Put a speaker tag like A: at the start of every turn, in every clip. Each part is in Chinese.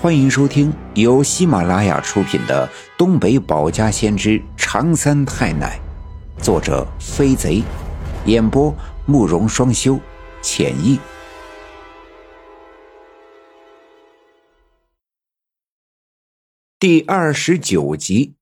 A: 欢迎收听由喜马拉雅出品的《东北保家先知长三太奶》，作者飞贼，演播慕容双修，浅意。第二十九集，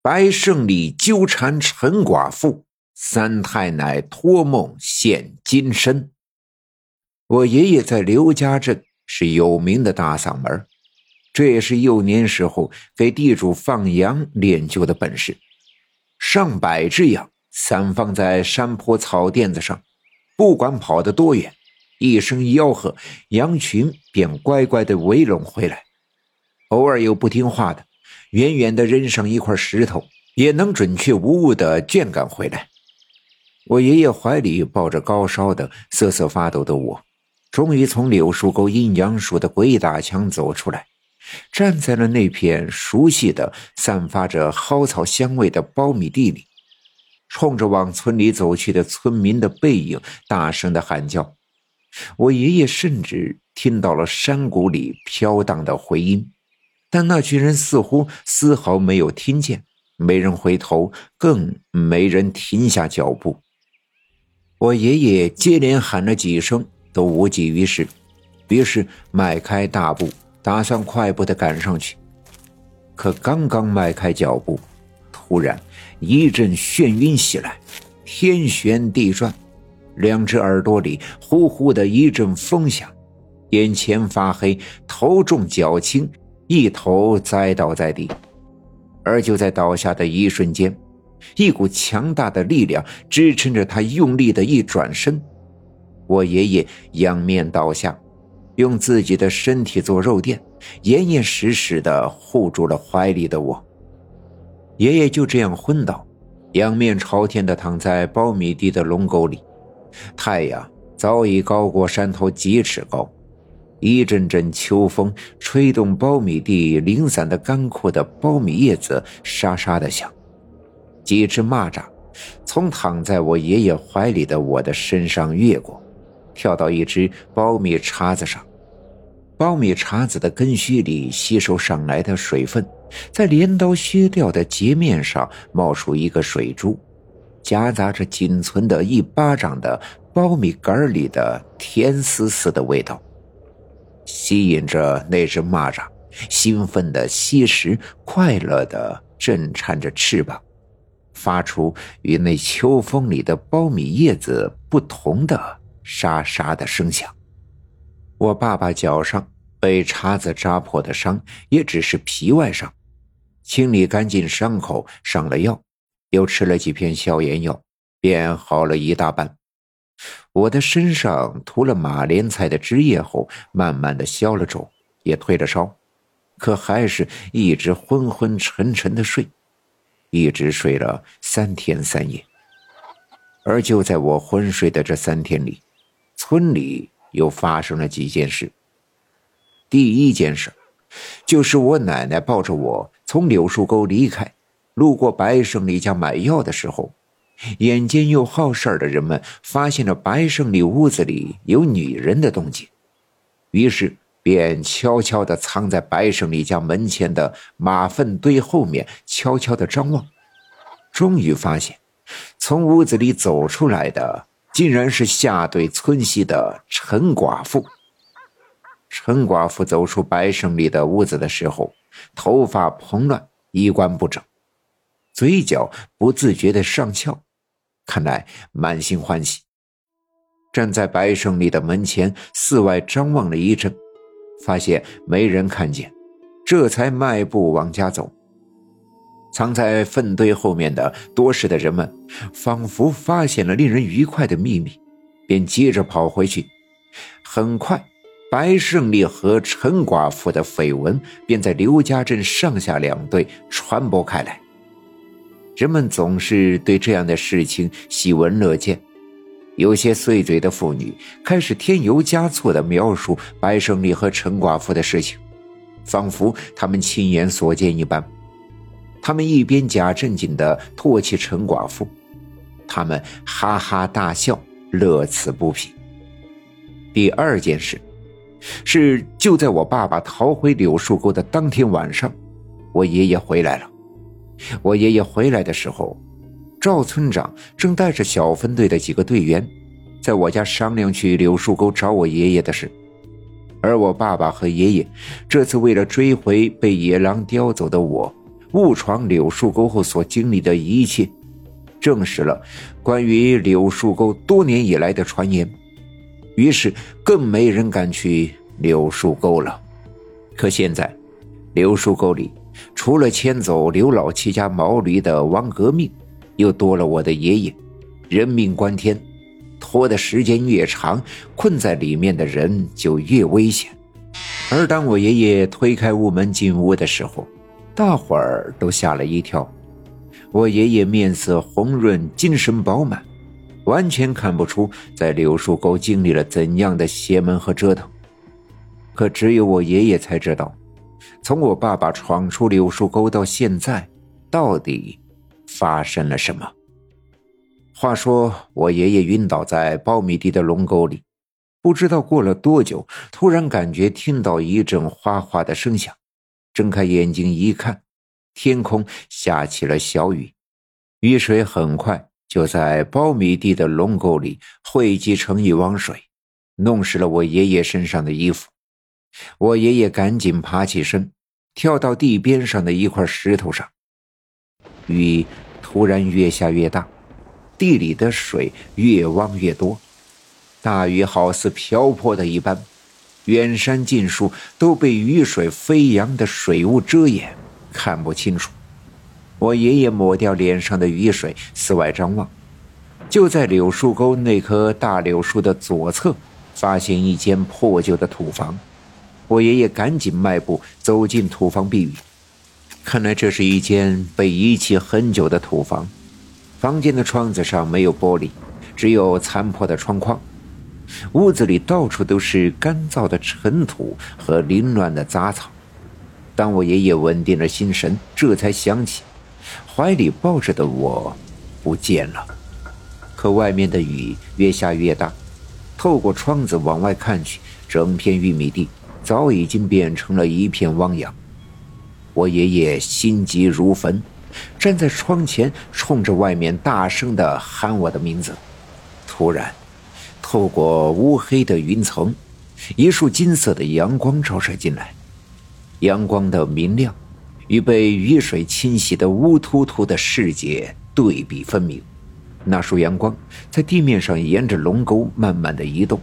A: 白胜利纠缠陈寡妇，三太奶托梦现金身。我爷爷在刘家镇是有名的大嗓门这也是幼年时候给地主放羊练就的本事。上百只羊散放在山坡草甸子上，不管跑得多远，一声吆喝，羊群便乖乖的围拢回来。偶尔有不听话的，远远的扔上一块石头，也能准确无误的圈赶回来。我爷爷怀里抱着高烧的、瑟瑟发抖的我，终于从柳树沟阴阳树的鬼打墙走出来。站在了那片熟悉的、散发着蒿草香味的苞米地里，冲着往村里走去的村民的背影大声的喊叫。我爷爷甚至听到了山谷里飘荡的回音，但那群人似乎丝毫没有听见，没人回头，更没人停下脚步。我爷爷接连喊了几声，都无济于事，于是迈开大步。打算快步的赶上去，可刚刚迈开脚步，突然一阵眩晕袭来，天旋地转，两只耳朵里呼呼的一阵风响，眼前发黑，头重脚轻，一头栽倒在地。而就在倒下的一瞬间，一股强大的力量支撑着他用力的一转身，我爷爷仰面倒下。用自己的身体做肉垫，严严实实的护住了怀里的我。爷爷就这样昏倒，仰面朝天的躺在苞米地的龙沟里。太阳早已高过山头几尺高，一阵阵秋风吹动苞米地零散的干枯的苞米叶子，沙沙的响。几只蚂蚱从躺在我爷爷怀里的我的身上越过。跳到一只苞米茬子上，苞米茬子的根须里吸收上来的水分，在镰刀削掉的截面上冒出一个水珠，夹杂着仅存的一巴掌的苞米杆里的甜丝丝的味道，吸引着那只蚂蚱，兴奋的吸食，快乐的震颤着翅膀，发出与那秋风里的苞米叶子不同的。沙沙的声响。我爸爸脚上被叉子扎破的伤也只是皮外伤，清理干净伤口，上了药，又吃了几片消炎药，便好了一大半。我的身上涂了马莲菜的汁液后，慢慢的消了肿，也退了烧，可还是一直昏昏沉沉的睡，一直睡了三天三夜。而就在我昏睡的这三天里，村里又发生了几件事。第一件事，就是我奶奶抱着我从柳树沟离开，路过白胜利家买药的时候，眼尖又好事的人们发现了白胜利屋子里有女人的动静，于是便悄悄地藏在白胜利家门前的马粪堆后面，悄悄地张望，终于发现，从屋子里走出来的。竟然是下对村西的陈寡妇。陈寡妇走出白胜利的屋子的时候，头发蓬乱，衣冠不整，嘴角不自觉的上翘，看来满心欢喜。站在白胜利的门前，四外张望了一阵，发现没人看见，这才迈步往家走。藏在粪堆后面的多事的人们，仿佛发现了令人愉快的秘密，便接着跑回去。很快，白胜利和陈寡妇的绯闻便在刘家镇上下两队传播开来。人们总是对这样的事情喜闻乐见，有些碎嘴的妇女开始添油加醋地描述白胜利和陈寡妇的事情，仿佛他们亲眼所见一般。他们一边假正经地唾弃陈寡妇，他们哈哈大笑，乐此不疲。第二件事，是就在我爸爸逃回柳树沟的当天晚上，我爷爷回来了。我爷爷回来的时候，赵村长正带着小分队的几个队员，在我家商量去柳树沟找我爷爷的事。而我爸爸和爷爷这次为了追回被野狼叼走的我，误闯柳树沟后所经历的一切，证实了关于柳树沟多年以来的传言。于是，更没人敢去柳树沟了。可现在，柳树沟里除了牵走刘老七家毛驴的王革命，又多了我的爷爷。人命关天，拖的时间越长，困在里面的人就越危险。而当我爷爷推开屋门进屋的时候，大伙儿都吓了一跳。我爷爷面色红润，精神饱满。完全看不出在柳树沟经历了怎样的邪门和折腾，可只有我爷爷才知道，从我爸爸闯出柳树沟到现在，到底发生了什么。话说，我爷爷晕倒在苞米地的龙沟里，不知道过了多久，突然感觉听到一阵哗哗的声响，睁开眼睛一看，天空下起了小雨，雨水很快。就在苞米地的龙沟里汇集成一汪水，弄湿了我爷爷身上的衣服。我爷爷赶紧爬起身，跳到地边上的一块石头上。雨突然越下越大，地里的水越汪越多，大雨好似瓢泼的一般，远山近树都被雨水飞扬的水雾遮掩，看不清楚。我爷爷抹掉脸上的雨水，四外张望，就在柳树沟那棵大柳树的左侧，发现一间破旧的土房。我爷爷赶紧迈步走进土房避雨。看来这是一间被遗弃很久的土房。房间的窗子上没有玻璃，只有残破的窗框。屋子里到处都是干燥的尘土和凌乱的杂草。当我爷爷稳定了心神，这才想起。怀里抱着的我不见了，可外面的雨越下越大。透过窗子往外看去，整片玉米地早已经变成了一片汪洋。我爷爷心急如焚，站在窗前，冲着外面大声地喊我的名字。突然，透过乌黑的云层，一束金色的阳光照射进来，阳光的明亮。与被雨水侵袭的乌突突的世界对比分明。那束阳光在地面上沿着龙沟慢慢的移动，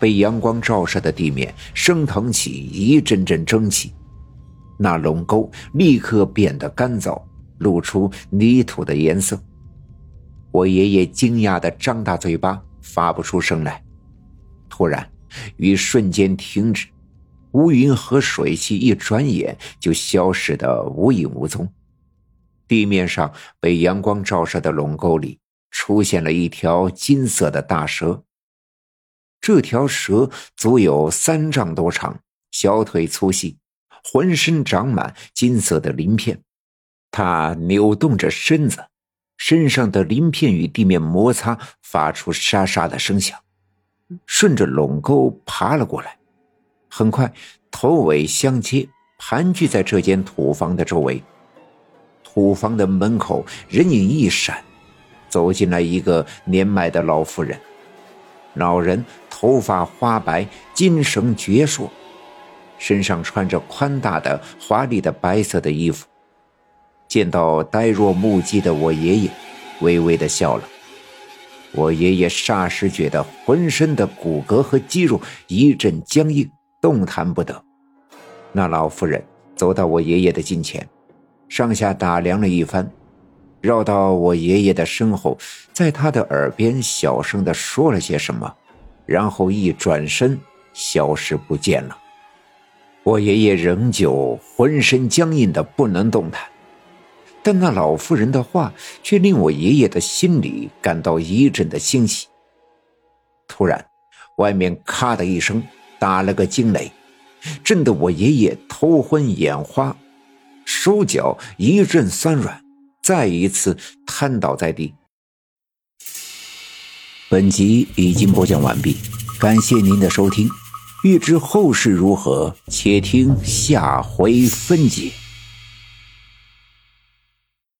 A: 被阳光照射的地面升腾起一阵阵蒸汽，那龙沟立刻变得干燥，露出泥土的颜色。我爷爷惊讶的张大嘴巴，发不出声来。突然，雨瞬间停止。乌云和水汽一转眼就消失得无影无踪，地面上被阳光照射的垄沟里出现了一条金色的大蛇。这条蛇足有三丈多长，小腿粗细，浑身长满金色的鳞片。它扭动着身子，身上的鳞片与地面摩擦，发出沙沙的声响，顺着垄沟爬了过来。很快，头尾相接，盘踞在这间土房的周围。土房的门口人影一闪，走进来一个年迈的老妇人。老人头发花白，精神矍铄，身上穿着宽大的、华丽的白色的衣服。见到呆若木鸡的我爷爷，微微的笑了。我爷爷霎时觉得浑身的骨骼和肌肉一阵僵硬。动弹不得。那老妇人走到我爷爷的近前，上下打量了一番，绕到我爷爷的身后，在他的耳边小声的说了些什么，然后一转身消失不见了。我爷爷仍旧浑身僵硬的不能动弹，但那老妇人的话却令我爷爷的心里感到一阵的欣喜。突然，外面咔的一声。打了个惊雷，震得我爷爷头昏眼花，手脚一阵酸软，再一次瘫倒在地。本集已经播讲完毕，感谢您的收听。欲知后事如何，且听下回分解。